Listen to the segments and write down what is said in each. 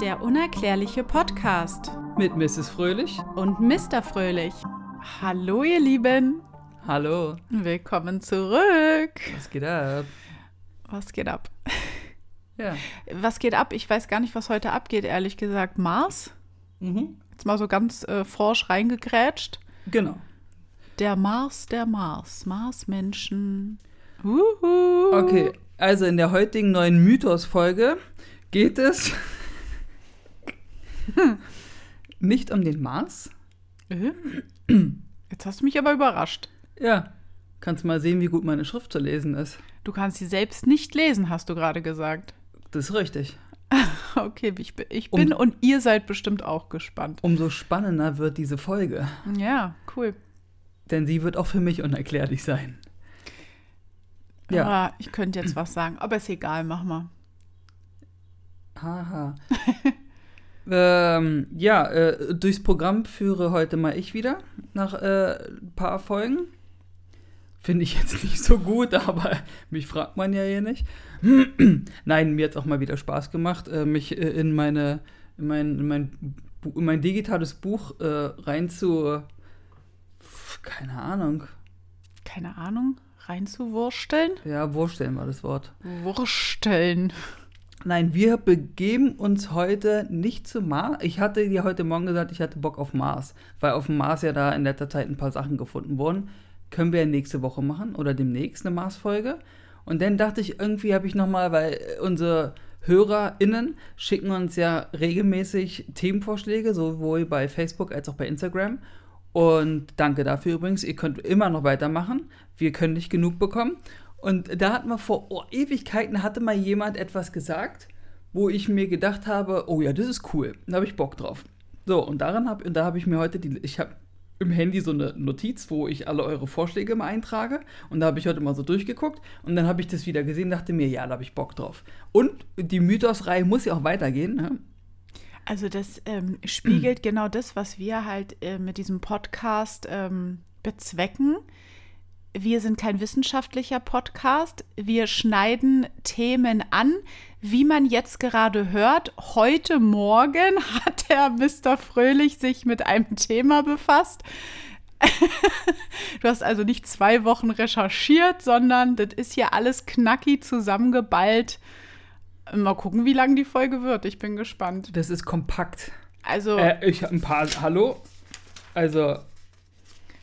Der unerklärliche Podcast Mit Mrs. Fröhlich. und Mr. Fröhlich. Hallo ihr Lieben, Hallo. willkommen zurück. Was geht ab? Was geht ab? Ja. Was geht ab? Ich weiß gar nicht, was heute abgeht, ehrlich gesagt. Mars? Mhm. Jetzt mal so ganz äh, forsch reingegrätscht. Genau. Der Mars, der Mars. Mars-Menschen. Uhu. Okay, also in der heutigen neuen Mythos-Folge geht es nicht um den Mars. Äh? Jetzt hast du mich aber überrascht. Ja. Kannst mal sehen, wie gut meine Schrift zu lesen ist. Du kannst sie selbst nicht lesen, hast du gerade gesagt. Das ist richtig. Okay, ich bin, ich bin und ihr seid bestimmt auch gespannt. Umso spannender wird diese Folge, Ja, cool. denn sie wird auch für mich unerklärlich sein. Ja. Aber ich könnte jetzt was sagen, aber ist egal, mach mal. Haha. ähm, ja, äh, durchs Programm führe heute mal ich wieder nach äh, ein paar Folgen. Finde ich jetzt nicht so gut, aber mich fragt man ja hier nicht. Nein, mir hat es auch mal wieder Spaß gemacht, äh, mich äh, in meine in mein, in mein, in mein digitales Buch äh, rein zu keine Ahnung. Keine Ahnung, reinzuwursteln? Ja, vorstellen war das Wort. Wursteln. Nein, wir begeben uns heute nicht zu Mars. Ich hatte dir heute Morgen gesagt, ich hatte Bock auf Mars, weil auf dem Mars ja da in letzter Zeit ein paar Sachen gefunden wurden. Können wir ja nächste Woche machen oder demnächst eine Mars-Folge. Und dann dachte ich, irgendwie habe ich nochmal, weil unsere HörerInnen schicken uns ja regelmäßig Themenvorschläge, sowohl bei Facebook als auch bei Instagram. Und danke dafür übrigens. Ihr könnt immer noch weitermachen. Wir können nicht genug bekommen. Und da hat mal vor oh, Ewigkeiten hatte mal jemand etwas gesagt, wo ich mir gedacht habe, oh ja, das ist cool. Da habe ich Bock drauf. So, und daran habe da habe ich mir heute die ich habe im Handy so eine Notiz, wo ich alle eure Vorschläge mal eintrage. Und da habe ich heute mal so durchgeguckt. Und dann habe ich das wieder gesehen, dachte mir, ja, da habe ich Bock drauf. Und die Mythos-Reihe muss ja auch weitergehen. Ne? Also das ähm, spiegelt genau das, was wir halt äh, mit diesem Podcast ähm, bezwecken. Wir sind kein wissenschaftlicher Podcast. Wir schneiden Themen an, wie man jetzt gerade hört. Heute Morgen hat der Mr. Fröhlich sich mit einem Thema befasst. du hast also nicht zwei Wochen recherchiert, sondern das ist hier alles knacki zusammengeballt. Mal gucken, wie lang die Folge wird. Ich bin gespannt. Das ist kompakt. Also, Äh, ich habe ein paar. Hallo? Also,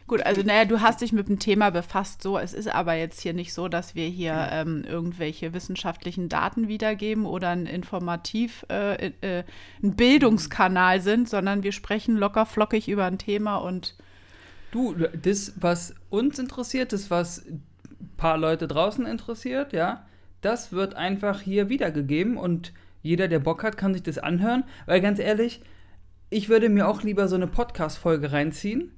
gut, also naja, du hast dich mit dem Thema befasst, so. Es ist aber jetzt hier nicht so, dass wir hier ähm, irgendwelche wissenschaftlichen Daten wiedergeben oder ein Informativ, äh, äh, ein Bildungskanal sind, sondern wir sprechen locker flockig über ein Thema und Du, das, was uns interessiert, das, was ein paar Leute draußen interessiert, ja, das wird einfach hier wiedergegeben und jeder, der Bock hat, kann sich das anhören. Weil ganz ehrlich, ich würde mir auch lieber so eine Podcast-Folge reinziehen,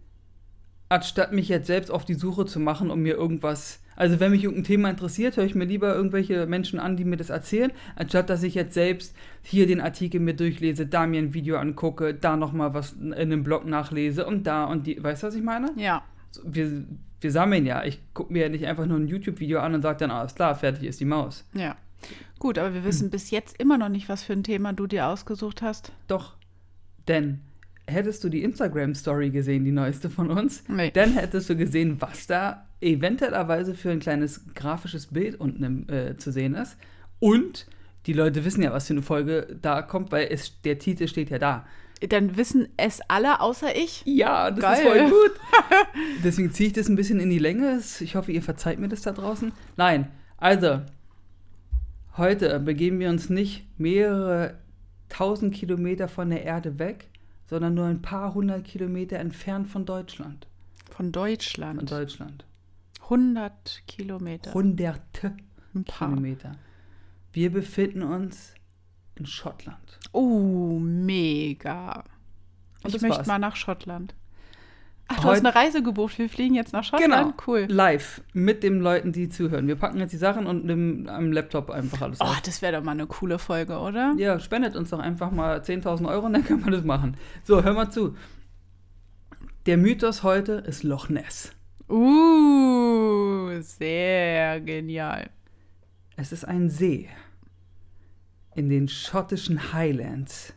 anstatt mich jetzt selbst auf die Suche zu machen, um mir irgendwas. Also, wenn mich irgendein Thema interessiert, höre ich mir lieber irgendwelche Menschen an, die mir das erzählen, anstatt dass ich jetzt selbst hier den Artikel mir durchlese, da mir ein Video angucke, da nochmal was in einem Blog nachlese und da und die. Weißt du, was ich meine? ja. Wir, wir sammeln ja. Ich gucke mir ja nicht einfach nur ein YouTube-Video an und sage dann, alles klar, fertig ist die Maus. Ja. Gut, aber wir wissen bis jetzt immer noch nicht, was für ein Thema du dir ausgesucht hast. Doch, denn hättest du die Instagram-Story gesehen, die neueste von uns, Nee. dann hättest du gesehen, was da eventuellerweise für ein kleines grafisches Bild unten äh, zu sehen ist. Und die Leute wissen ja, was für eine Folge da kommt, weil es, der Titel steht ja da. Dann wissen es alle außer ich. Ja, das Geil. ist voll gut. Deswegen ziehe ich das ein bisschen in die Länge. Ich hoffe, ihr verzeiht mir das da draußen. Nein, also, heute begeben wir uns nicht mehrere tausend Kilometer von der Erde weg, sondern nur ein paar hundert Kilometer entfernt von Deutschland. Von Deutschland. Von Deutschland. 100 Kilometer. Hunderte Ein paar. Kilometer. Wir befinden uns in Schottland. Oh, mega. Und ich möchte war's. mal nach Schottland. Ach, du hast eine Reise gebucht. Wir fliegen jetzt nach Schottland. Cool. Live mit den Leuten, die zuhören. Wir packen jetzt die Sachen und nehmen am Laptop einfach alles Oh, auf. das wäre doch mal eine coole Folge, oder? Ja, spendet uns doch einfach mal 10.000 Euro und dann kann man das machen. So, hör mal zu. Der Mythos heute ist Loch Ness. Uh, sehr genial. Es ist ein See in den schottischen Highlands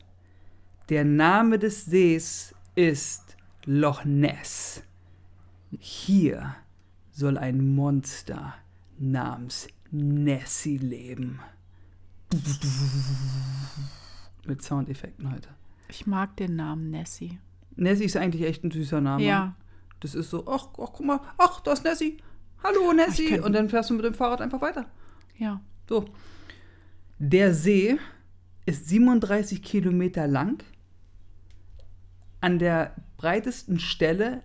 Der Name des Sees ist Loch Ness. Hier soll ein Monster namens Nessie leben. Mit Soundeffekten heute. Ich mag den Namen Nessie. Nessie ist eigentlich echt ein süßer Name. Ja. Das ist so, ach, ach guck mal, ach, da ist Nessie. Hallo Nessie. Und dann fährst du mit dem Fahrrad einfach weiter. Ja. So. Der See ist 37 Kilometer lang. An der breitesten Stelle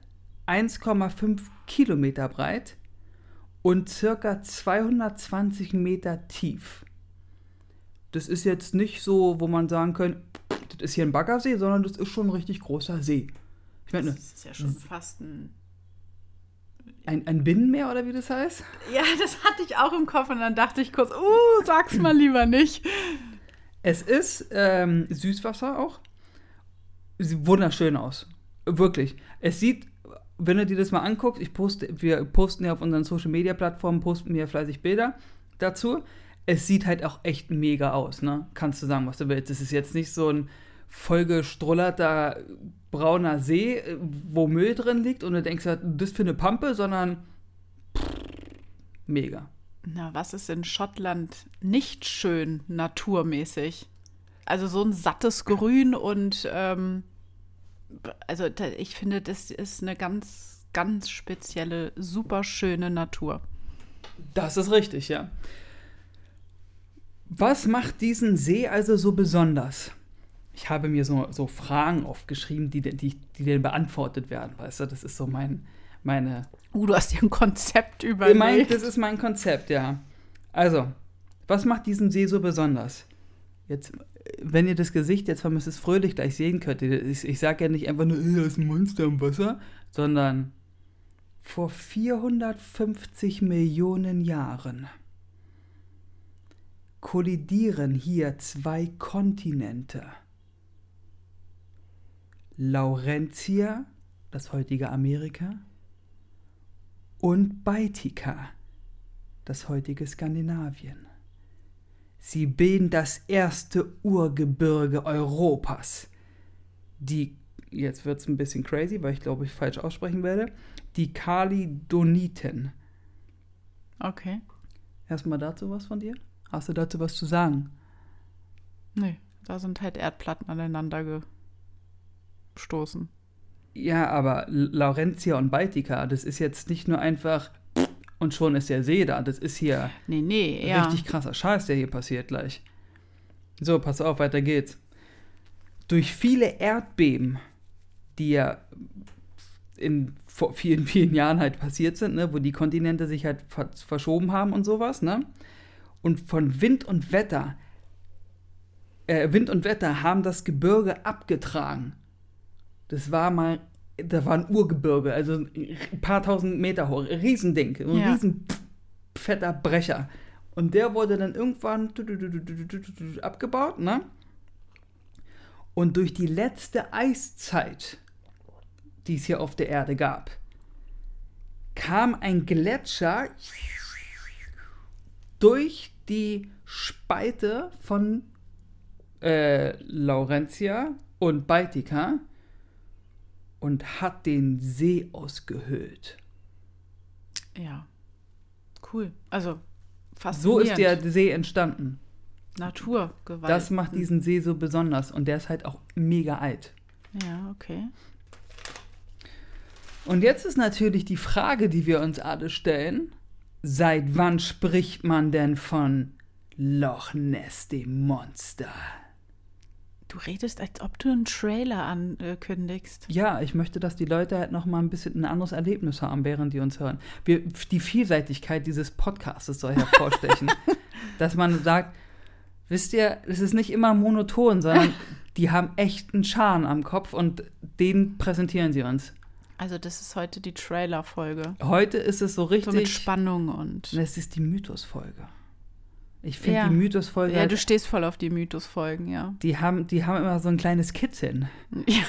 1,5 Kilometer breit und circa 220 Meter tief. Das ist jetzt nicht so, wo man sagen kann, das ist hier ein Baggersee, sondern das ist schon ein richtig großer See. Ich meine, Das ist ja schon fast ein. ein, ein Binnenmeer oder wie das heißt? Ja, das hatte ich auch im Kopf und dann dachte ich kurz, uh, sag's mal lieber nicht. Es ist ähm, Süßwasser auch. Sieht wunderschön aus. Wirklich. Es sieht, wenn du dir das mal anguckst, ich poste, wir posten ja auf unseren Social Media Plattformen, posten wir fleißig Bilder dazu. Es sieht halt auch echt mega aus, ne? Kannst du sagen, was du willst. Es ist jetzt nicht so ein vollgestrollerter brauner See, äh, wo Müll drin liegt und du denkst, das für eine Pampe, sondern mega. Na, was ist in Schottland nicht schön naturmäßig? Also so ein sattes Grün und ähm, also ich finde, das ist eine ganz, ganz spezielle, super schöne Natur. Das ist richtig, ja. Was macht diesen See also so besonders? Ich habe mir so, so Fragen aufgeschrieben, die, die, die dann beantwortet werden, weißt du? Das ist so mein, meine. Uh, du hast dir ein Konzept überlegt. das ist mein Konzept, ja. Also, was macht diesen See so besonders? Jetzt, wenn ihr das Gesicht jetzt von Mrs. Fröhlich gleich sehen könnt, ich, ich sage ja nicht einfach nur, "Äh, da ist ein Monster im Wasser, sondern vor 450 Millionen Jahren kollidieren hier zwei Kontinente. Laurentia, das heutige Amerika, und Baetica, das heutige Skandinavien. Sie bilden das erste Urgebirge Europas. Die, jetzt wird es ein bisschen crazy, weil ich glaube, ich falsch aussprechen werde, die Kalidoniten. Okay. Erstmal dazu was von dir? Hast du dazu was zu sagen? Nee, da sind halt Erdplatten aneinander gestoßen. Ja, aber Laurentia und Baetica, das ist jetzt nicht nur einfach und schon ist der See da. Das ist hier Nee, nee, ja. Richtig krasser Scheiß, der hier passiert gleich. So, pass auf, weiter geht's. Durch viele Erdbeben, die ja in vor vielen, vielen Jahren halt passiert sind, ne, wo die Kontinente sich halt ver verschoben haben und sowas, ne? Und von Wind und Wetter, äh, Wind und Wetter haben das Gebirge abgetragen. Das war mal, da war ein Urgebirge, also ein paar tausend Meter hoch, ein Riesending, ein Ja. riesen fetter Brecher. Und der wurde dann irgendwann abgebaut, ne? Und durch die letzte Eiszeit, die es hier auf der Erde gab, kam ein Gletscher durch die Spalte von äh, Laurentia und Baetica und hat den See ausgehöhlt. Ja. Cool. Also So faszinierend. ist der See entstanden. Naturgewalt. Das macht diesen See so besonders und der ist halt auch mega alt. Ja, okay. Und jetzt ist natürlich die Frage, die wir uns alle stellen: Seit wann spricht man denn von Loch Ness, dem Monster? Du redest, als ob du einen Trailer ankündigst. Ja, ich möchte, dass die Leute halt noch mal ein bisschen ein anderes Erlebnis haben, während die uns hören. Wir, die Vielseitigkeit dieses Podcasts soll hervorstechen. dass man sagt, wisst ihr, es ist nicht immer monoton, sondern die haben echt einen Charme am Kopf und den präsentieren sie uns. Also das ist heute die Trailer-Folge. Heute ist es so So mit richtig. Spannung und... Es ist die Mythos-Folge. Ich finde Ja. die Mythos-Folge, Ja, du stehst voll auf die Mythos-Folgen, ja. die, haben, die haben immer so ein kleines Kitzeln. Ja.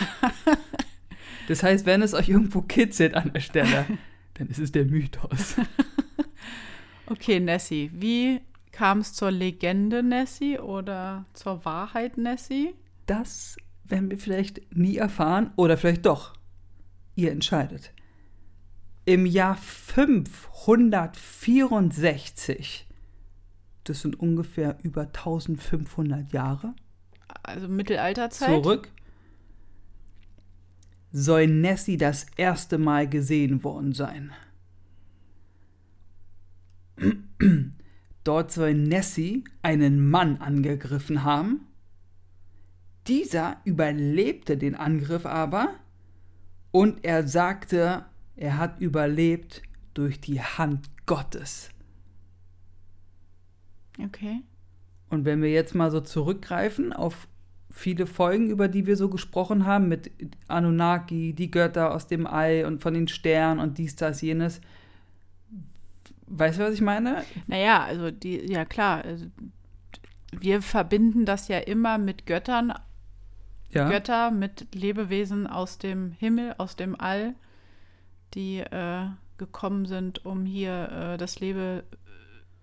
Das heißt, wenn es euch irgendwo kitzelt an der Stelle, dann ist es der Mythos. Okay, Nessie, wie kam es zur Legende Nessie oder zur Wahrheit Nessie? Das werden wir vielleicht nie erfahren oder vielleicht doch. Ihr entscheidet. Im Jahr 564, das sind ungefähr über 1500 Jahre, Also Mittelalterzeit. zurück, soll Nessie das erste Mal gesehen worden sein. Dort soll Nessie einen Mann angegriffen haben. Dieser überlebte den Angriff aber und er sagte, er hat überlebt durch die Hand Gottes. Okay. Und wenn wir jetzt mal so zurückgreifen auf viele Folgen, über die wir so gesprochen haben, mit Anunnaki, die Götter aus dem All und von den Sternen und dies, das, jenes. Weißt du, was ich meine? Naja, also die, ja klar, also wir verbinden das ja immer mit Göttern, Ja. Götter, mit Lebewesen aus dem Himmel, aus dem All, die äh, gekommen sind, um hier äh, das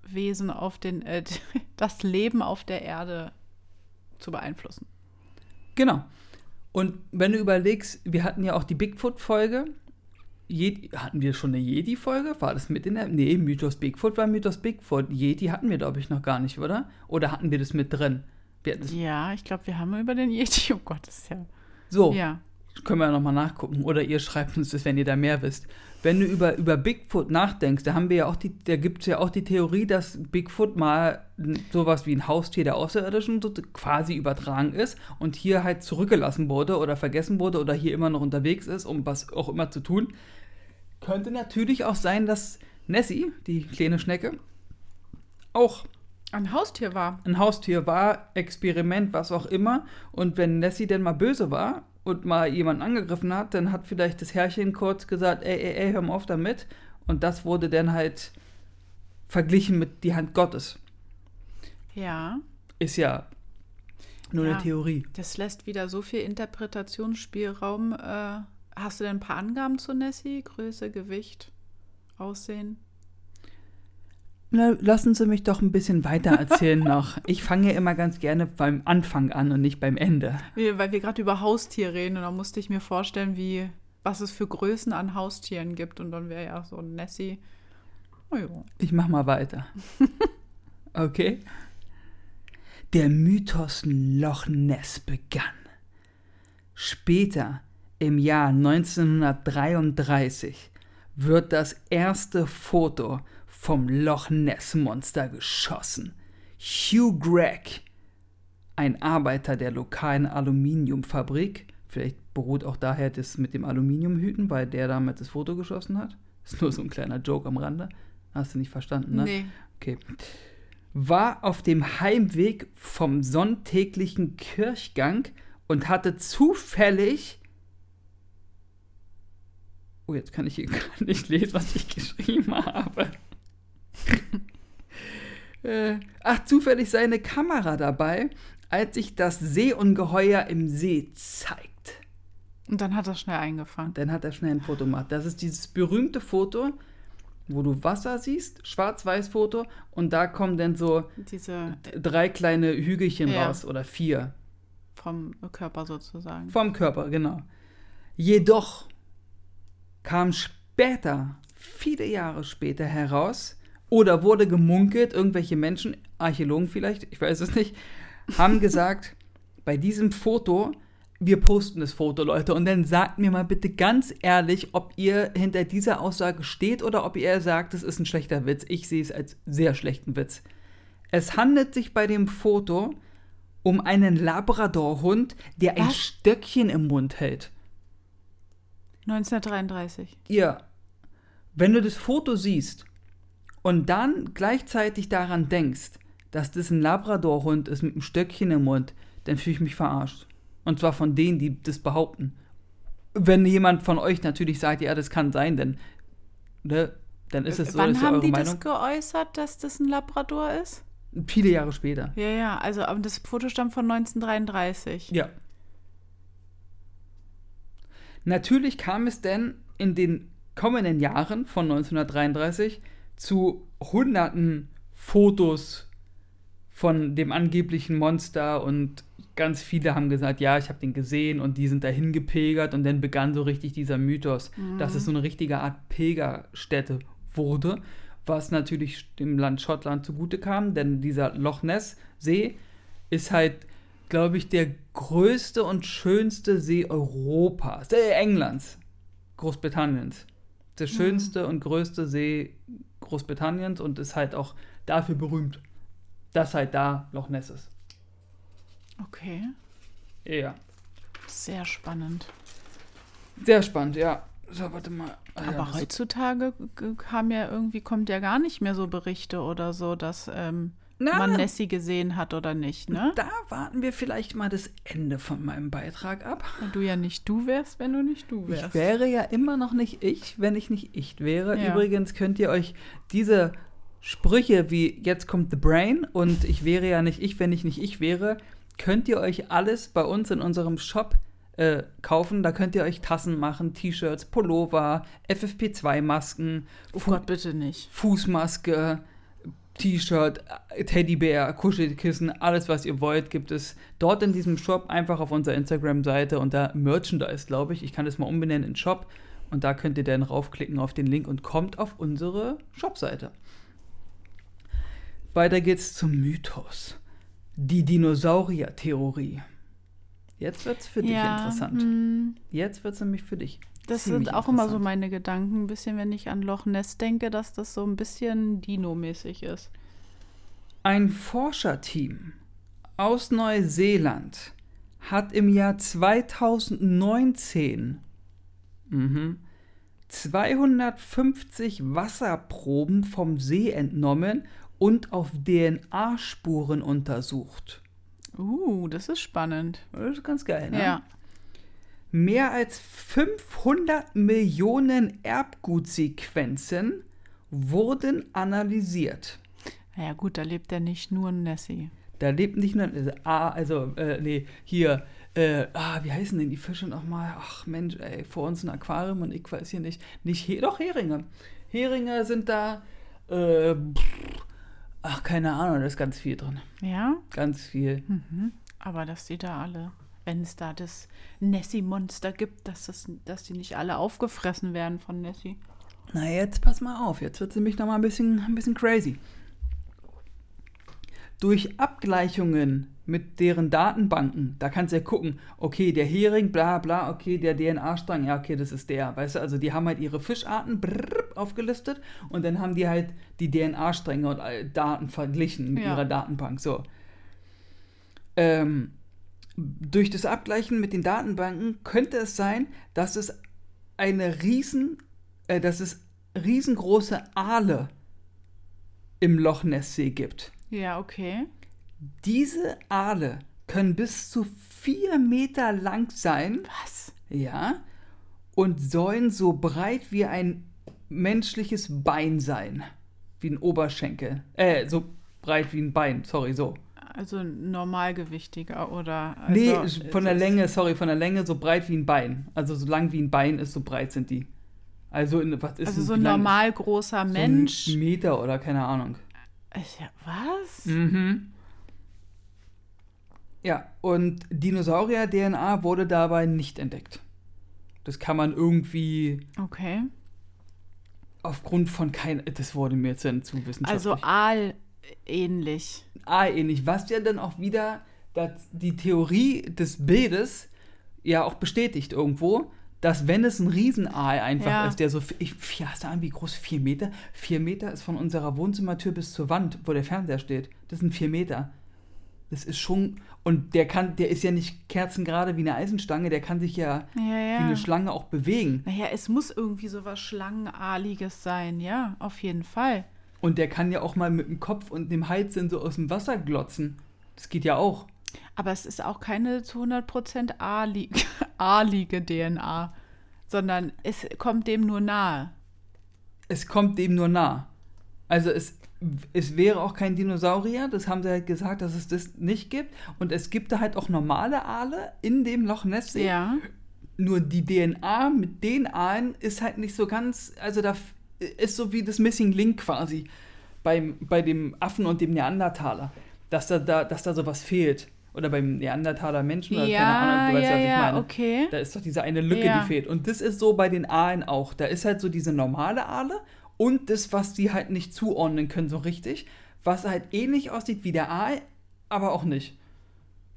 Lebewesen auf den, äh, das Leben auf der Erde zu beeinflussen. Genau. Und wenn du überlegst, wir hatten ja auch die Bigfoot-Folge. Hatten wir schon eine Jedi-Folge? War das mit in der. Nee, Mythos Bigfoot war Mythos Bigfoot. Jedi hatten wir, glaube ich, noch gar nicht, oder? Oder hatten wir das mit drin? Ja, ich glaube, wir haben über den Yeti, oh Gott, das ist ja. so, Ja. können wir ja nochmal nachgucken. Oder ihr schreibt uns das, wenn ihr da mehr wisst. Wenn du über, über Bigfoot nachdenkst, da haben wir ja auch die, da gibt es ja auch die Theorie, dass Bigfoot mal sowas wie ein Haustier der Außerirdischen so quasi übertragen ist und hier halt zurückgelassen wurde oder vergessen wurde oder hier immer noch unterwegs ist, um was auch immer zu tun. Könnte natürlich auch sein, dass Nessie, die kleine Schnecke, auch Ein Haustier war. ein Haustier war, Experiment, was auch immer. Und wenn Nessie denn mal böse war und mal jemanden angegriffen hat, dann hat vielleicht das Herrchen kurz gesagt, ey, ey, ey, hör mal auf damit. Und das wurde dann halt verglichen mit die Hand Gottes. Ja. Ist ja nur Ja. eine Theorie. Das lässt wieder so viel Interpretationsspielraum. Äh, hast du denn ein paar Angaben zu Nessie? Größe, Gewicht, Aussehen? Na, lassen Sie mich doch ein bisschen weiter erzählen noch. Ich fange ja immer ganz gerne beim Anfang an und nicht beim Ende. Weil wir gerade über Haustier reden und da musste ich mir vorstellen, wie, was es für Größen an Haustieren gibt. Und dann wäre ja so ein Nessie. Oh ja. Ich mach mal weiter. Okay? Der Mythos Loch Ness begann. Später, im Jahr 1933, wird das erste Foto vom Loch Ness Monster geschossen. Hugh Gregg, ein Arbeiter der lokalen Aluminiumfabrik, vielleicht beruht auch daher das mit dem Aluminiumhüten, weil der damals das Foto geschossen hat. Ist nur so ein kleiner Joke am Rande. Hast du nicht verstanden, ne? Nee. Okay. War auf dem Heimweg vom sonntäglichen Kirchgang und hatte zufällig. Oh, jetzt kann ich hier gar nicht lesen, was ich geschrieben habe. äh, ach, zufällig seine Kamera dabei, als sich das Seeungeheuer im See zeigt. Und dann hat er schnell eingefangen. Dann hat er schnell ein Foto gemacht. Das ist dieses berühmte Foto, wo du Wasser siehst, Schwarz-Weiß-Foto, und da kommen dann so Diese drei kleine Hügelchen Ja. raus oder vier. vom Körper sozusagen. Vom Körper, genau. Jedoch kam später, viele Jahre später heraus, oder wurde gemunkelt, irgendwelche Menschen, Archäologen vielleicht, ich weiß es nicht, haben gesagt, bei diesem Foto, wir posten das Foto, Leute, und dann sagt mir mal bitte ganz ehrlich, ob ihr hinter dieser Aussage steht oder ob ihr sagt, es ist ein schlechter Witz. Ich sehe es als sehr schlechten Witz. Es handelt sich bei dem Foto um einen Labradorhund, der ein Was? Stöckchen im Mund hält. 1933. Ja, wenn du das Foto siehst und dann gleichzeitig daran denkst, dass das ein Labradorhund ist mit einem Stöckchen im Mund, dann fühle ich mich verarscht. Und zwar von denen, die das behaupten. Wenn jemand von euch natürlich sagt, ja, das kann sein, dann, ne, dann ist es so, Wann ist ja haben die Meinung. das geäußert, dass das ein Labrador ist? Viele Jahre später. Ja, ja, also das Foto stammt von 1933. Ja. Natürlich kam es denn in den kommenden Jahren von 1933 zu hunderten Fotos von dem angeblichen Monster und ganz viele haben gesagt, ja, ich habe den gesehen und die sind dahin gepilgert und dann begann so richtig dieser Mythos, Mhm. dass es so eine richtige Art Pilgerstätte wurde, was natürlich dem Land Schottland zugute kam, denn dieser Loch Ness See ist halt, glaube ich, der größte und schönste See Europas, äh, Englands, Großbritanniens. Der schönste und größte See Großbritanniens und ist halt auch dafür berühmt, dass halt da Loch Ness ist. Okay, Ja. sehr spannend. Sehr spannend, ja. So, warte mal. Ah, ja, Aber das- heutzutage kam ja irgendwie, kommt ja gar nicht mehr so Berichte oder so, dass ähm, Na. man Nessie gesehen hat oder nicht, ne? Da warten wir vielleicht mal das Ende von meinem Beitrag ab. Weil du ja nicht du wärst, wenn du nicht du wärst. Ich wäre ja immer noch nicht ich, wenn ich nicht ich wäre. Ja. Übrigens könnt ihr euch diese Sprüche wie jetzt kommt The Brain und ich wäre ja nicht ich, wenn ich nicht ich wäre, könnt ihr euch alles bei uns in unserem Shop äh, kaufen. Da könnt ihr euch Tassen machen, T-Shirts, Pullover, FFP2-Masken, oh Gott, bitte nicht. Fußmaske, T-Shirt, Teddybär, Kuschelkissen, alles was ihr wollt, gibt es dort in diesem Shop einfach auf unserer Instagram-Seite unter Merchandise, glaube ich. Ich kann das mal umbenennen in Shop und da könnt ihr dann raufklicken auf den Link und kommt auf unsere Shopseite. Weiter geht's zum Mythos. Die Dinosaurier-Theorie. Jetzt wird's für dich interessant. hm, Jetzt wird's nämlich für dich. Das sind auch immer so meine Gedanken, ein bisschen, wenn ich an Loch Ness denke, dass das so ein bisschen Dino-mäßig ist. Ein Forscherteam aus Neuseeland hat im Jahr 2019 mhm, 250 Wasserproben vom See entnommen und auf DNA-Spuren untersucht. Uh, das ist spannend. Das ist ganz geil, ne? Ja. Mehr als 500 Millionen Erbgutsequenzen wurden analysiert. Ja gut, da lebt ja nicht nur Nessie. Da lebt nicht nur, also, ah, also, äh, nee, hier, äh, ah, wie heißen denn die Fische nochmal? Ach Mensch, ey, vor uns ein Aquarium und ich weiß hier nicht, nicht, He doch Heringe. Heringe sind da, äh, pff, ach, keine Ahnung, da ist ganz viel drin. Ja, Ganz viel. mhm. aber dass die da alle, wenn es da das Nessie-Monster gibt, dass, das, dass die nicht alle aufgefressen werden von Nessie. Na, jetzt pass mal auf, jetzt wird es nämlich nochmal ein bisschen, ein bisschen crazy. Durch Abgleichungen mit deren Datenbanken, da kannst du ja gucken, okay, der Hering, bla bla, okay, der DNA-Strang, ja, okay, das ist der. Weißt du, also die haben halt ihre Fischarten brrr, aufgelistet und dann haben die halt die DNA-Stränge und all- Daten verglichen mit Ja. ihrer Datenbank. So. Ähm, durch das Abgleichen mit den Datenbanken könnte es sein, dass es eine riesen, äh, dass es riesengroße Aale im Loch Ness-See gibt. Ja, okay. Diese Aale können bis zu vier Meter lang sein, Was? ja, und sollen so breit wie ein menschliches Bein sein. Wie ein Oberschenkel. Äh, so breit wie ein Bein, sorry, so. Also normalgewichtiger oder. Also, nee, von der Länge, sorry, von der Länge so breit wie ein Bein. Also so lang wie ein Bein ist, so breit sind die. Also, in, was ist Also so ein ist- normal großer so Mensch. ein Meter oder keine Ahnung. Ich- ja, Was? Mhm. Ja, und Dinosaurier-DNA wurde dabei nicht entdeckt. Das kann man irgendwie Okay. aufgrund von kein, das wurde mir jetzt zu wissenschaftlich. Also Aal ähnlich. ah, ähnlich. Was ja dann auch wieder das, die Theorie des Bildes ja auch bestätigt irgendwo, dass wenn es ein Riesenaal einfach Ja. ist, der so, ich, ja, hast du Ahnung, wie groß? Vier Meter? Vier Meter ist von unserer Wohnzimmertür bis zur Wand, wo der Fernseher steht. Das sind vier Meter. Das ist schon, und der kann, der ist ja nicht kerzengerade wie eine Eisenstange, der kann sich ja, Ja, wie ja. eine Schlange auch bewegen. Naja, es muss irgendwie so was Schlangenaaliges sein, ja, auf jeden Fall. Und der kann ja auch mal mit dem Kopf und dem Hals dann so aus dem Wasser glotzen. Das geht ja auch. Aber es ist auch keine zu 100% aali- aalige DNA, sondern es kommt dem nur nahe. Es kommt dem nur nah. Also es, es wäre auch kein Dinosaurier, das haben sie halt gesagt, dass es das nicht gibt. Und es gibt da halt auch normale Aale in dem Loch Ness. Ja. Nur die DNA mit den Aalen ist halt nicht so ganz, also da ist so wie das Missing Link quasi beim, bei dem Affen und dem Neandertaler. dass da, da, dass da sowas fehlt. Oder beim Neandertaler Menschen oder ja, keine Ahnung, du weißt, ja, was ich meine. okay. Da ist doch diese eine Lücke, Ja. die fehlt. Und das ist so bei den Aalen auch. Da ist halt so diese normale Aale und das, was die halt nicht zuordnen können so richtig, was halt ähnlich aussieht wie der Aal, aber auch nicht.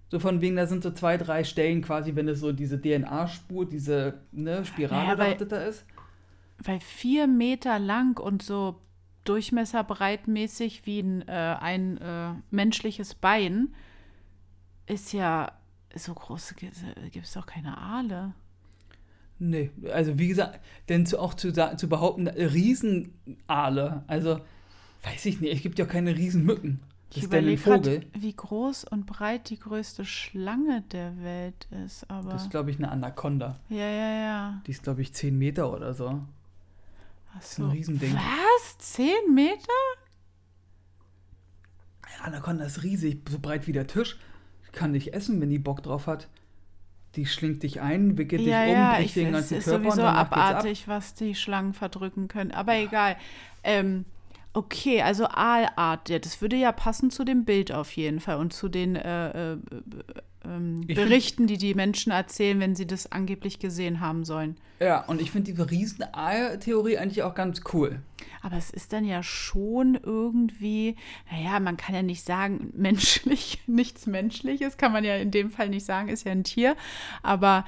So von wegen, da sind so zwei, drei Stellen quasi, wenn es so diese DNA-Spur, diese ne, Spirale Ja, da ist. Weil vier Meter lang und so durchmesserbreitmäßig wie ein, äh, ein äh, menschliches Bein ist ja so groß gibt es doch keine Aale. Nee, also wie gesagt, denn zu, auch zu, zu behaupten, Riesenaale, also weiß ich nicht, es gibt ja keine Riesenmücken. Das Ich ist denn ein Vogel. gerade, wie groß und breit die größte Schlange der Welt ist, aber Das ist, glaube ich, eine Anaconda. ja, ja, ja. Die ist, glaube ich, 10 Meter oder so. Ist ein so. Riesending. Was? Zehn Meter? Ja, Anaconda ist riesig, so breit wie der Tisch. Kann dich essen, wenn die Bock drauf hat. Die schlingt dich ein, wickelt ja, dich um, ja, bricht ich, den es ganzen ist Körper sowieso und danach geht's ab. abartig, was die Schlangen verdrücken können. Aber egal. Ähm, okay, also Aalart, ja, das würde ja passen zu dem Bild auf jeden Fall und zu den äh, äh, ähm, Berichten, die die Menschen erzählen, wenn sie das angeblich gesehen haben sollen. Ja, und ich finde diese Riesen-Theorie eigentlich auch ganz cool. Aber es ist dann ja schon irgendwie, naja, man kann ja nicht sagen, menschlich, nichts Menschliches, kann man ja in dem Fall nicht sagen, ist ja ein Tier. Aber,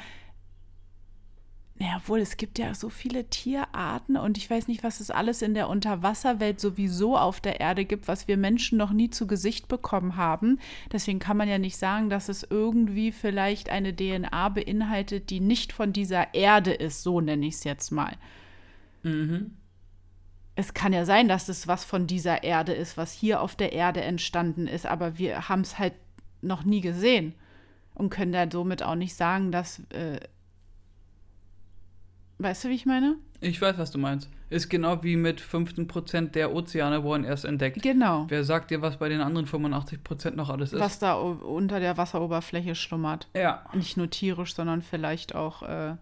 naja, obwohl es gibt ja so viele Tierarten und ich weiß nicht, was es alles in der Unterwasserwelt sowieso auf der Erde gibt, was wir Menschen noch nie zu Gesicht bekommen haben. Deswegen kann man ja nicht sagen, dass es irgendwie vielleicht eine DNA beinhaltet, die nicht von dieser Erde ist, so nenne ich es jetzt mal Mhm. es kann ja sein, dass es was von dieser Erde ist, was hier auf der Erde entstanden ist, aber wir haben es halt noch nie gesehen und können da somit auch nicht sagen, dass. Äh, weißt du, wie ich meine? Ich weiß, was du meinst. Ist genau wie mit 15% der Ozeane wurden erst entdeckt. Genau. Wer sagt dir, was bei den anderen 85% noch alles ist? Was da unter der Wasseroberfläche schlummert. Ja, Nicht nur tierisch, sondern vielleicht auch. Äh,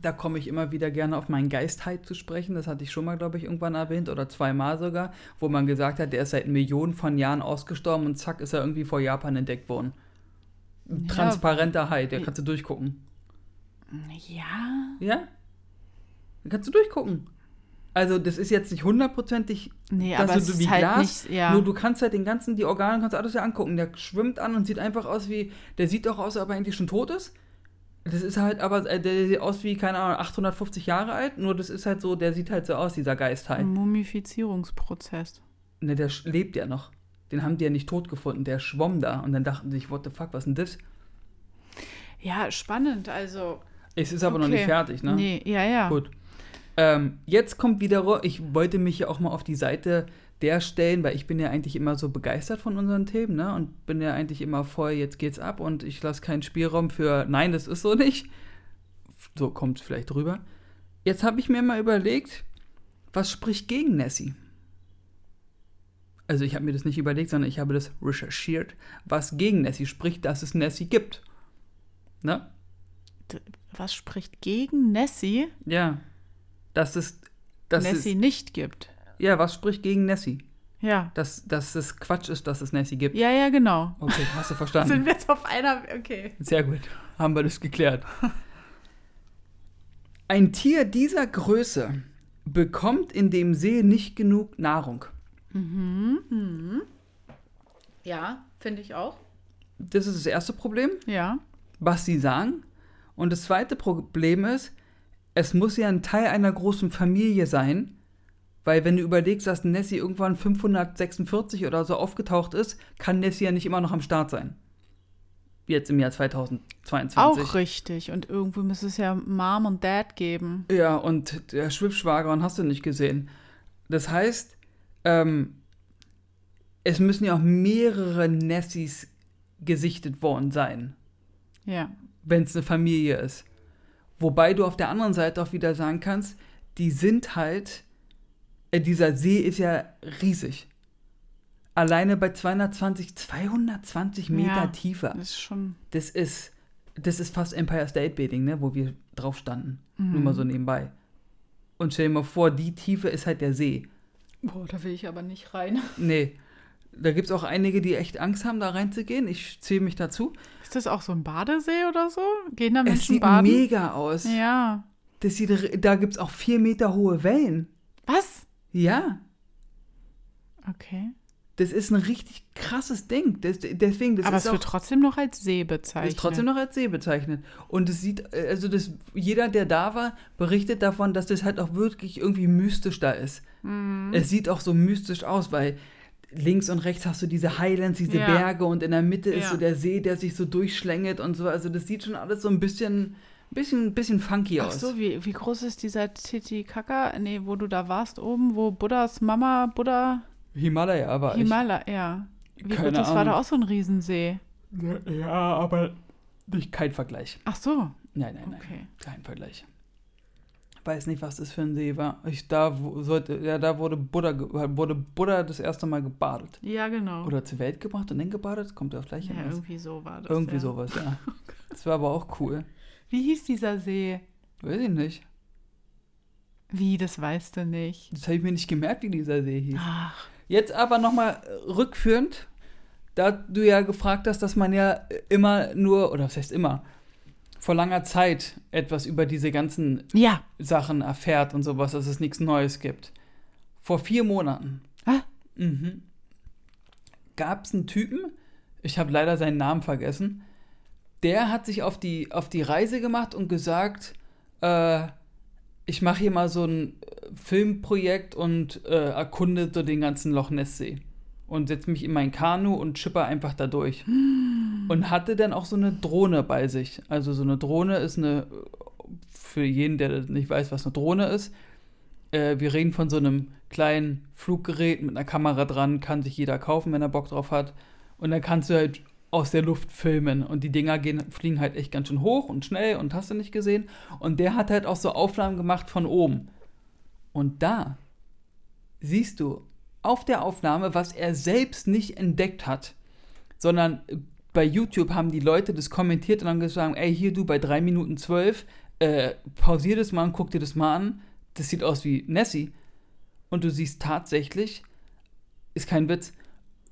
da komme ich immer wieder gerne auf meinen Geistheit zu sprechen. Das hatte ich schon mal, glaube ich, irgendwann erwähnt oder zweimal sogar, wo man gesagt hat, der ist seit Millionen von Jahren ausgestorben und zack ist er irgendwie vor Japan entdeckt worden. Ein Ja. Transparenter Hai, der kannst du durchgucken. ja. Ja? Da kannst du durchgucken. Also, das ist jetzt nicht hundertprozentig, Nee, dass aber du ist wie halt Glas, nicht. Ja. nur du kannst halt den ganzen, die Organe kannst du alles ja angucken. Der schwimmt an und sieht einfach aus wie, der sieht auch aus, als ob er eigentlich schon tot ist. Das ist halt aber, äh, der sieht aus wie, keine Ahnung, 850 Jahre alt, nur das ist halt so, der sieht halt so aus, dieser Geist halt. Ein Mumifizierungsprozess. Ne, der lebt ja noch. Den haben die ja nicht tot gefunden, der schwamm da und dann dachten sich, what the fuck, was ist denn das? Ja, spannend. Also. Es ist aber noch Okay. nicht fertig, ne? Nee, ja, ja. Gut. Ähm, jetzt kommt wieder, ich wollte mich ja auch mal auf die Seite der stellen, weil ich bin ja eigentlich immer so begeistert von unseren Themen, ne? Und bin ja eigentlich immer voll, jetzt geht's ab und ich lasse keinen Spielraum für, nein, das ist so nicht. So kommt es vielleicht rüber. Jetzt habe ich mir mal überlegt, was spricht gegen Nessie? Also ich habe mir das nicht überlegt, sondern ich habe das recherchiert, was gegen Nessie spricht, dass es Nessie gibt. Ne? Was spricht gegen Nessie? Ja. Dass es. Dass Nessie es, nicht gibt. ja, was spricht gegen Nessie? Ja. Dass, dass es Quatsch ist, dass es Nessie gibt. Ja, ja, genau. Okay, hast du Sind verstanden. wir jetzt auf einer. Okay. Sehr gut. Haben wir das geklärt. Ein Tier dieser Größe bekommt in dem See nicht genug Nahrung. Ja, finde ich auch. Das ist das erste Problem, Ja. was sie sagen. Und das zweite Problem ist, es muss ja ein Teil einer großen Familie sein, weil wenn du überlegst, dass Nessie irgendwann 546 oder so aufgetaucht ist, kann Nessie ja nicht immer noch am Start sein. Jetzt im Jahr 2022. Auch richtig. Und irgendwo müsste es ja Mom und Dad geben. Ja, und der Schwippschwager und hast du nicht gesehen. Das heißt, ähm, es müssen ja auch mehrere Nessies gesichtet worden sein, Ja. wenn es eine Familie ist. Wobei du auf der anderen Seite auch wieder sagen kannst, die sind halt, äh, dieser See ist ja riesig. Alleine bei 220, 220 Meter Ja. Tiefe. Das ist schon. Das ist, das ist fast Empire State Building, ne, wo wir drauf standen. Nur mal so nebenbei. Und stell dir mal vor, die Tiefe ist halt der See. Boah, da will ich aber nicht rein. Nee. Da gibt es auch einige, die echt Angst haben, da reinzugehen. Ich zähle mich dazu. Ist das auch so ein Badesee oder so? Gehen da Es Menschen sieht baden? mega aus. Ja. Das sieht, da gibt es auch vier Meter hohe Wellen. Was? Ja, Okay. das ist ein richtig krasses Ding. Das, deswegen, das Aber ist es wird trotzdem noch als See bezeichnet. ist trotzdem noch als See bezeichnet. Und es sieht, äh, also das, jeder, der da war, berichtet davon, dass das halt auch wirklich irgendwie mystisch da ist. Mhm. Es sieht auch so mystisch aus, weil links und rechts hast du diese Highlands, diese Ja. Berge und in der Mitte ist Ja. so der See, der sich so durchschlängelt und so. Also das sieht schon alles so ein bisschen, bisschen, bisschen funky Ach aus. so, wie, wie groß ist dieser Titicaca? Nee, wo du da warst oben, wo Buddhas Mama, Buddha, Himalaya, aber Himalaya. Wie Keine gut, das war Ahnung. da auch so ein Riesensee. ich, ja, aber nicht kein Vergleich. Ach so, Nein, nein, nein, okay. kein Vergleich. Weiß nicht, was das für ein See war. Ich, da sollte, ja, da wurde Buddha, wurde Buddha das erste Mal gebadet. Ja, genau. Oder zur Welt gebracht und dann gebadet, kommt auf gleich ja, hinaus. irgendwie so war das. Irgendwie ja. sowas, ja. Das war aber auch cool. Wie hieß dieser See? Weiß ich nicht. Wie, das weißt du nicht. Das habe ich mir nicht gemerkt, wie dieser See hieß. Ach, Jetzt aber nochmal rückführend, da du ja gefragt hast, dass man ja immer nur, oder was heißt immer, vor langer Zeit etwas über diese ganzen ja. Sachen erfährt und sowas, dass es nichts Neues gibt. Vor vier Monaten Ah, mhm, gab es einen Typen, ich habe leider seinen Namen vergessen, der hat sich auf die, auf die Reise gemacht und gesagt, äh, ich mache hier mal so ein äh, Filmprojekt und äh, erkunde so den ganzen Loch Ness-See. Und setze mich in mein Kanu und chipper einfach da durch. Und hatte dann auch so eine Drohne bei sich. Also so eine Drohne ist eine, für jeden, der nicht weiß, was eine Drohne ist, äh, wir reden von so einem kleinen Fluggerät mit einer Kamera dran, kann sich jeder kaufen, wenn er Bock drauf hat. Und dann kannst du halt aus der Luft filmen. Und die Dinger gehen, fliegen halt echt ganz schön hoch und schnell und hast du nicht gesehen. Und der hat halt auch so Aufnahmen gemacht von oben. Und da siehst du auf der Aufnahme, was er selbst nicht entdeckt hat, sondern bei YouTube haben die Leute das kommentiert und haben gesagt, ey, hier du bei 3 Minuten 12, äh, pausier das mal und guck dir das mal an. Das sieht aus wie Nessie. Und du siehst tatsächlich, ist kein Witz,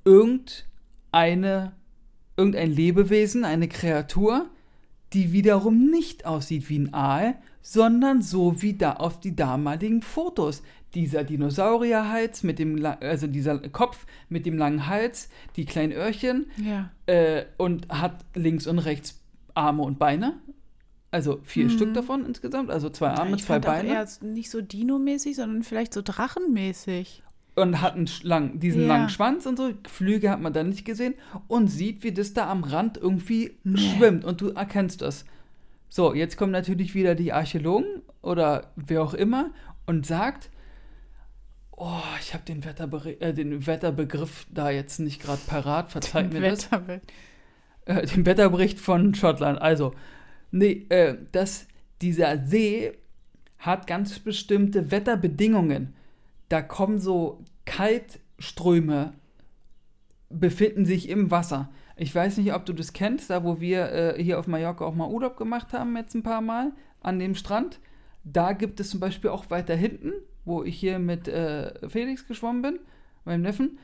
irgendeine, irgendein Lebewesen, eine Kreatur, die wiederum nicht aussieht wie ein Aal, sondern so wie da auf die damaligen Fotos. Dieser Dinosaurierhals mit dem, also dieser Kopf mit dem langen Hals, die kleinen Öhrchen ja. äh, und hat links und rechts Arme und Beine. Also vier Mhm. Stück davon insgesamt, also zwei Arme, ich zwei fand auch Beine. eher nicht so Dino-mäßig, sondern vielleicht so Drachenmäßig. und hat einen lang, diesen Ja. langen Schwanz und so. Flüge hat man da nicht gesehen und sieht, wie das da am Rand irgendwie Nee. schwimmt und du erkennst das. So, jetzt kommen natürlich wieder die Archäologen oder wer auch immer und sagt, oh, ich habe den, Wetterberi- äh, den Wetterbegriff da jetzt nicht gerade parat, verzeiht mir das. Äh, den Wetterbericht von Schottland. Also, nee, äh, dass dieser See hat ganz bestimmte Wetterbedingungen. Da kommen so Kaltströme, befinden sich im Wasser. Ich weiß nicht, ob du das kennst, da wo wir äh, hier auf Mallorca auch mal Urlaub gemacht haben, jetzt ein paar Mal an dem Strand. Da gibt es zum Beispiel auch weiter hinten, wo ich hier mit äh, Felix geschwommen bin, meinem Neffen.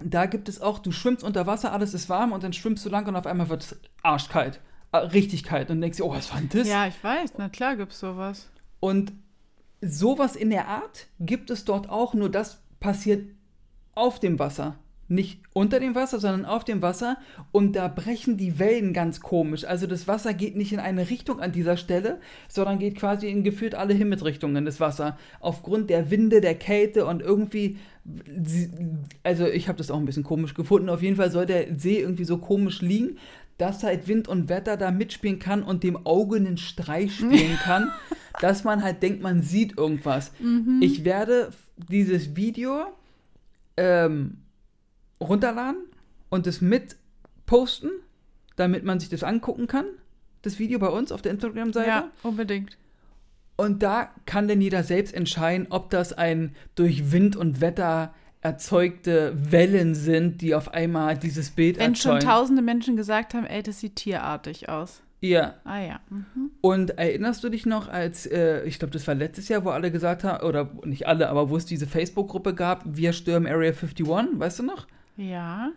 Da gibt es auch, du schwimmst unter Wasser, alles ist warm und dann schwimmst du lang und auf einmal wird es arschkalt. Äh, Richtig kalt. Und denkst dir, oh, was war denn das? Ja, ich weiß, na klar gibt's sowas. Und sowas in der Art gibt es dort auch, nur das passiert auf dem Wasser. Nicht unter dem Wasser, sondern auf dem Wasser. Und da brechen die Wellen ganz komisch. Also das Wasser geht nicht in eine Richtung an dieser Stelle, sondern geht quasi in gefühlt alle Himmelsrichtungen, das Wasser. Aufgrund der Winde, der Kälte und irgendwie. Also ich habe das auch ein bisschen komisch gefunden. Auf jeden Fall soll der See irgendwie so komisch liegen, dass halt Wind und Wetter da mitspielen kann und dem Auge einen Streich spielen kann, dass man halt denkt, man sieht irgendwas. Ich werde dieses Video ähm, runterladen und es mit posten, damit man sich das angucken kann. Das Video bei uns auf der Instagram-Seite. Ja, unbedingt. Und da kann denn jeder selbst entscheiden, ob das ein durch Wind und Wetter erzeugte Wellen sind, die auf einmal dieses Bild Wenn schon erzeugen. tausende Menschen gesagt haben, ey, das sieht tierartig aus. Ja, Ah ja. Mhm. Und erinnerst du dich noch, als, äh, ich glaube, das war letztes Jahr, wo alle gesagt haben, oder nicht alle, aber wo es diese Facebook-Gruppe gab, wir stürmen Area 51, weißt du noch? Ja.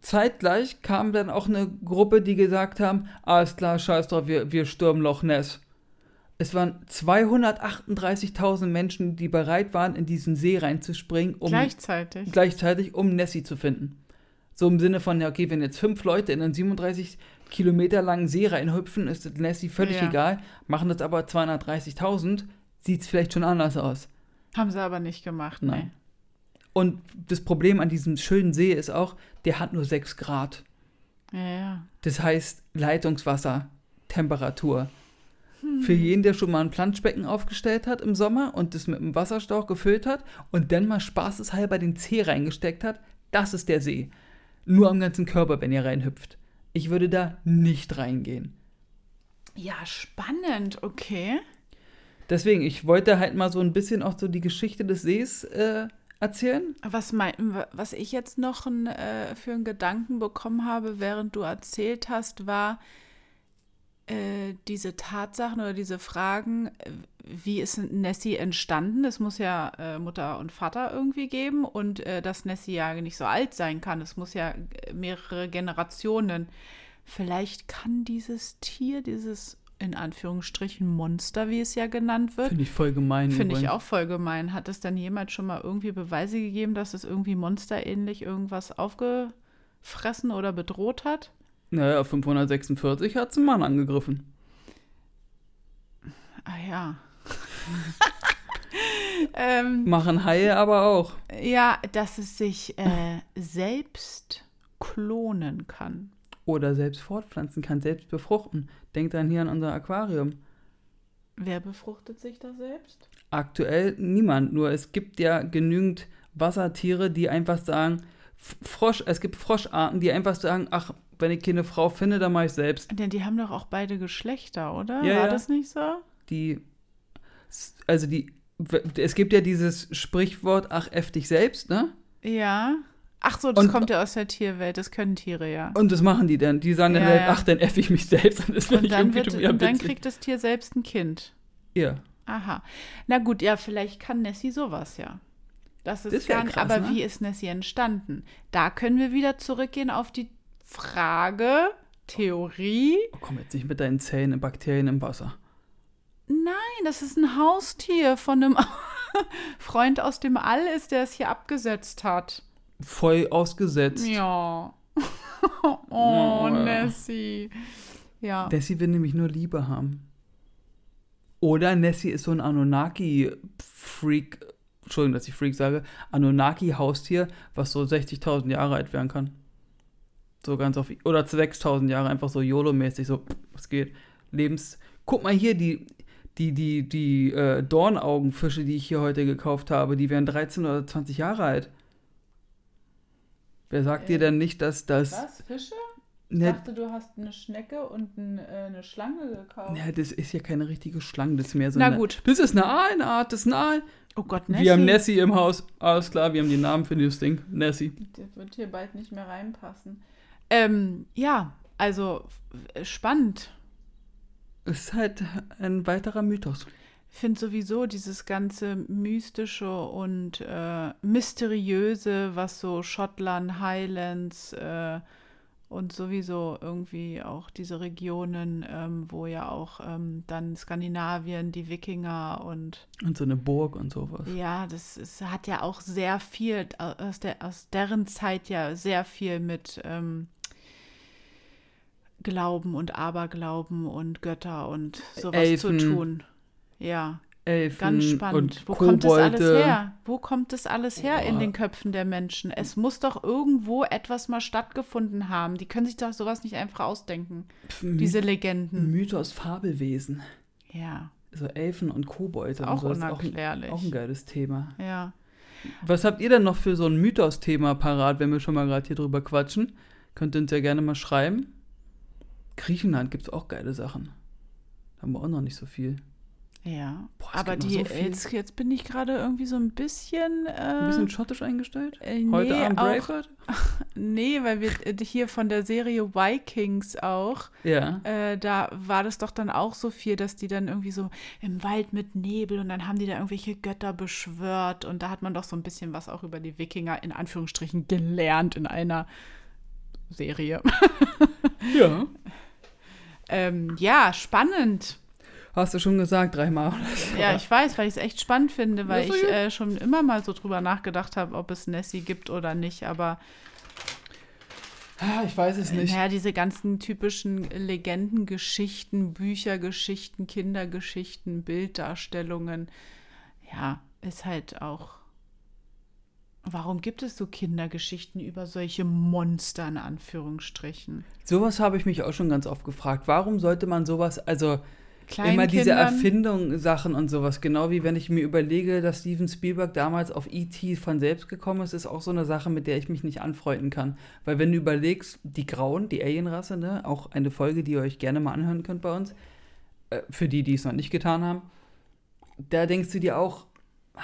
Zeitgleich kam dann auch eine Gruppe, die gesagt haben, alles klar, scheiß drauf, wir, wir stürmen Loch Ness. Es waren 238.000 Menschen, die bereit waren, in diesen See reinzuspringen, um Gleichzeitig. gleichzeitig, um Nessie zu finden. So im Sinne von, ja, okay, wenn jetzt fünf Leute in einen 37 Kilometer langen See reinhüpfen, ist Nessie völlig Ja. egal. Machen das aber 230.000, sieht es vielleicht schon anders aus. Haben sie aber nicht gemacht, Nein. ne? Und das Problem an diesem schönen See ist auch, der hat nur 6 Grad. Ja, ja. Das heißt Leitungswasser, Temperatur. Für jeden, der schon mal ein Planschbecken aufgestellt hat im Sommer und das mit einem Wasserstauch gefüllt hat und dann mal spaßeshalber den Zeh reingesteckt hat, das ist der See. Nur am ganzen Körper, wenn ihr reinhüpft. Ich würde da nicht reingehen. Ja, spannend, okay. Deswegen, ich wollte halt mal so ein bisschen auch so die Geschichte des Sees äh, erzählen. Was, mein, was ich jetzt noch ein, äh, für einen Gedanken bekommen habe, während du erzählt hast, war äh, diese Tatsachen oder diese Fragen, äh, wie ist Nessie entstanden? Es muss ja äh, Mutter und Vater irgendwie geben und äh, dass Nessie ja nicht so alt sein kann. Es muss ja mehrere Generationen. Vielleicht kann dieses Tier, dieses in Anführungsstrichen Monster, wie es ja genannt wird, Finde ich voll gemein. Finde ich auch voll gemein. Hat es denn jemand schon mal irgendwie Beweise gegeben, dass es irgendwie monsterähnlich irgendwas aufgefressen oder bedroht hat? Naja, 546 hat es ein Mann angegriffen. Ah ja. ähm, Machen Haie aber auch. ja, dass es sich äh, selbst klonen kann. Oder selbst fortpflanzen kann, selbst befruchten. Denkt dann hier an unser Aquarium. Wer befruchtet sich da selbst? Aktuell niemand, nur es gibt ja genügend Wassertiere, die einfach sagen, Frosch, es gibt Froscharten, die einfach sagen, ach, wenn ich keine Frau finde, dann mache ich selbst. Denn die haben doch auch beide Geschlechter, oder? Ja, War ja. das nicht so? Die, also die, es gibt ja dieses Sprichwort, ach, F dich selbst, ne? Ja. Ach so, das Und- kommt ja aus der Tierwelt. Das können Tiere ja. Und das machen die dann. Die sagen dann Ja, halt, ja. ach, dann F ich mich selbst. Und das Und dann, wird, und dann kriegt das Tier selbst ein Kind. Ja. Aha. Na gut, ja, vielleicht kann Nessie sowas ja. Das ist Das wär gar nicht, krass, aber ne? wie ist Nessie entstanden? Da können wir wieder zurückgehen auf die Frage, Theorie. Oh, komm jetzt nicht mit deinen Zähnen, Bakterien im Wasser. Nein, das ist ein Haustier von einem Freund aus dem All ist, der es hier abgesetzt hat. Voll ausgesetzt. Ja. oh, Oh. Nessie. Ja. Nessie will nämlich nur Liebe haben. Oder Nessie ist so ein Anunnaki-Freak, Entschuldigung, dass ich Freak sage, Anunnaki-Haustier, was so 60.000 Jahre alt werden kann. So ganz auf, oder 6.000 Jahre, einfach so YOLO-mäßig, so, was geht. Lebens, guck mal hier, die, die, die, die äh, Dornaugenfische, die ich hier heute gekauft habe, die werden 13 oder 20 Jahre alt. Wer sagt dir Äh, denn nicht, dass das... Was? Fische? Ich Ne, dachte, du hast eine Schnecke und ein, äh, eine Schlange gekauft. Ja, das ist ja keine richtige Schlange, das ist mehr so Na eine. gut. Das ist eine Aalenart, das ist eine Aal. Oh Gott, Nessie. Wir haben Nessie im Haus. Alles klar, wir haben den Namen für dieses Ding. Nessie. Das wird hier bald nicht mehr reinpassen. Ähm, ja, also spannend. Ist halt ein weiterer Mythos. Ich finde sowieso dieses ganze mystische und äh, mysteriöse, was so Schottland, Highlands äh, und sowieso irgendwie auch diese Regionen, ähm, wo ja auch ähm, dann Skandinavien, die Wikinger und Und so eine Burg und sowas. Ja, das ist, hat ja auch sehr viel, aus, der, aus deren Zeit ja sehr viel mit ähm, Glauben und Aberglauben und Götter und sowas Elfen. zu tun. Ja, Elfen ganz spannend. und Wo kommt das alles Kobolde. her? Wo kommt das alles her in Boah. den Köpfen der Menschen? Es muss doch irgendwo etwas mal stattgefunden haben. Die können sich doch sowas nicht einfach ausdenken, Pf, diese Legenden. Mythos Fabelwesen. Ja, So Elfen und Kobolde. auch und so. Ist auch ein, unerklärlich. auch ein geiles Thema. Ja. Was habt ihr denn noch für so ein Mythos-Thema parat, wenn wir schon mal gerade hier drüber quatschen? Könnt ihr uns ja gerne mal schreiben. Griechenland gibt es auch geile Sachen. Haben wir auch noch nicht so viel. Ja, Boah, aber die, so jetzt, jetzt bin ich gerade irgendwie so ein bisschen. Äh, Ein bisschen schottisch eingestellt? äh, Heute nee, Abend auch, Braveheart? Nee, weil wir äh, hier von der Serie Vikings auch, Ja. äh, da war das doch dann auch so viel, dass die dann irgendwie so im Wald mit Nebel und dann haben die da irgendwelche Götter beschwört und da hat man doch so ein bisschen was auch über die Wikinger in Anführungsstrichen gelernt in einer Serie. Ja. ähm, ja, spannend. Hast du schon gesagt, dreimal. Ja, ich weiß, weil ich es echt spannend finde, weil ich äh, schon immer mal so drüber nachgedacht habe, ob es Nessie gibt oder nicht. Aber Ah, ich weiß es nicht. naja, diese ganzen typischen Legendengeschichten, Büchergeschichten, Kindergeschichten, Bilddarstellungen, ja, ist halt auch. Warum gibt es so Kindergeschichten über solche Monster in Anführungsstrichen? Sowas habe ich mich auch schon ganz oft gefragt. Warum sollte man sowas, also Kleinen immer diese Kindern- Erfindung, Sachen und sowas, genau wie wenn ich mir überlege, dass Steven Spielberg damals auf E.T. von selbst gekommen ist, ist auch so eine Sache, mit der ich mich nicht anfreunden kann. Weil wenn du überlegst, die Grauen, die Alienrasse, ne, auch eine Folge, die ihr euch gerne mal anhören könnt bei uns, äh, für die, die es noch nicht getan haben, da denkst du dir auch, ah,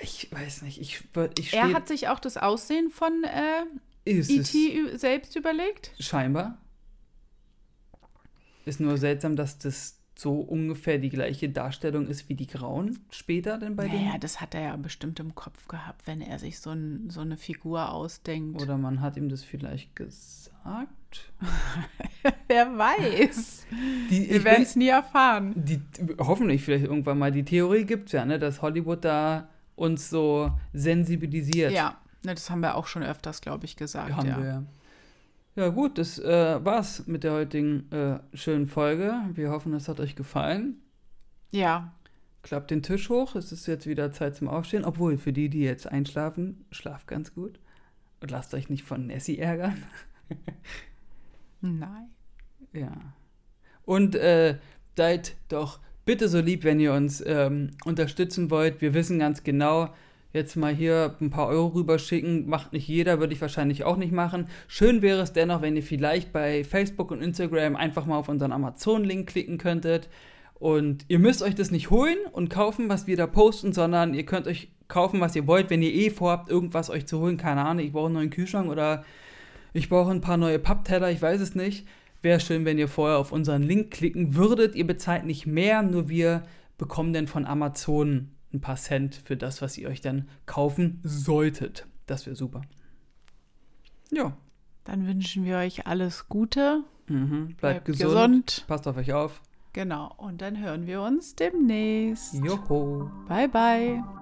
ich weiß nicht, ich, ich Er hat sich auch das Aussehen von äh, E.T. ü- selbst überlegt. scheinbar. Ist nur seltsam, dass das so ungefähr die gleiche Darstellung ist wie die Grauen später denn bei Naja, denen. das hat er ja bestimmt im Kopf gehabt, wenn er sich so, ein, so eine Figur ausdenkt. Oder man hat ihm das vielleicht gesagt. Wer weiß. Die, Wir werden es nie erfahren. die, hoffentlich vielleicht irgendwann mal. Die Theorie gibt es ja, ne, dass Hollywood da uns so sensibilisiert. Ja, ne, das haben wir auch schon öfters, glaube ich, gesagt. Haben ja. wir ja. Ja, gut, das äh, war's mit der heutigen äh, schönen Folge. Wir hoffen, es hat euch gefallen. ja, Klappt den Tisch hoch, es ist jetzt wieder Zeit zum Aufstehen. Obwohl, für die, die jetzt einschlafen, schlaft ganz gut. Und lasst euch nicht von Nessie ärgern. nein. Ja. Und äh, seid doch bitte so lieb, wenn ihr uns ähm, unterstützen wollt. Wir wissen ganz genau, jetzt mal hier ein paar Euro rüberschicken, macht nicht jeder, würde ich wahrscheinlich auch nicht machen. Schön wäre es dennoch, wenn ihr vielleicht bei Facebook und Instagram einfach mal auf unseren Amazon-Link klicken könntet. Und ihr müsst euch das nicht holen und kaufen, was wir da posten, sondern ihr könnt euch kaufen, was ihr wollt, wenn ihr eh vorhabt, irgendwas euch zu holen. Keine Ahnung, ich brauche einen neuen Kühlschrank oder ich brauche ein paar neue Pappteller, ich weiß es nicht. Wäre schön, wenn ihr vorher auf unseren Link klicken würdet. Ihr bezahlt nicht mehr, nur wir bekommen dann von Amazon ein paar Cent für das, was ihr euch dann kaufen solltet. Das wäre super. Ja, Dann wünschen wir euch alles Gute. mhm. bleibt, gesund. Passt auf euch auf. Genau. Und dann hören wir uns demnächst. Joho. Bye, bye.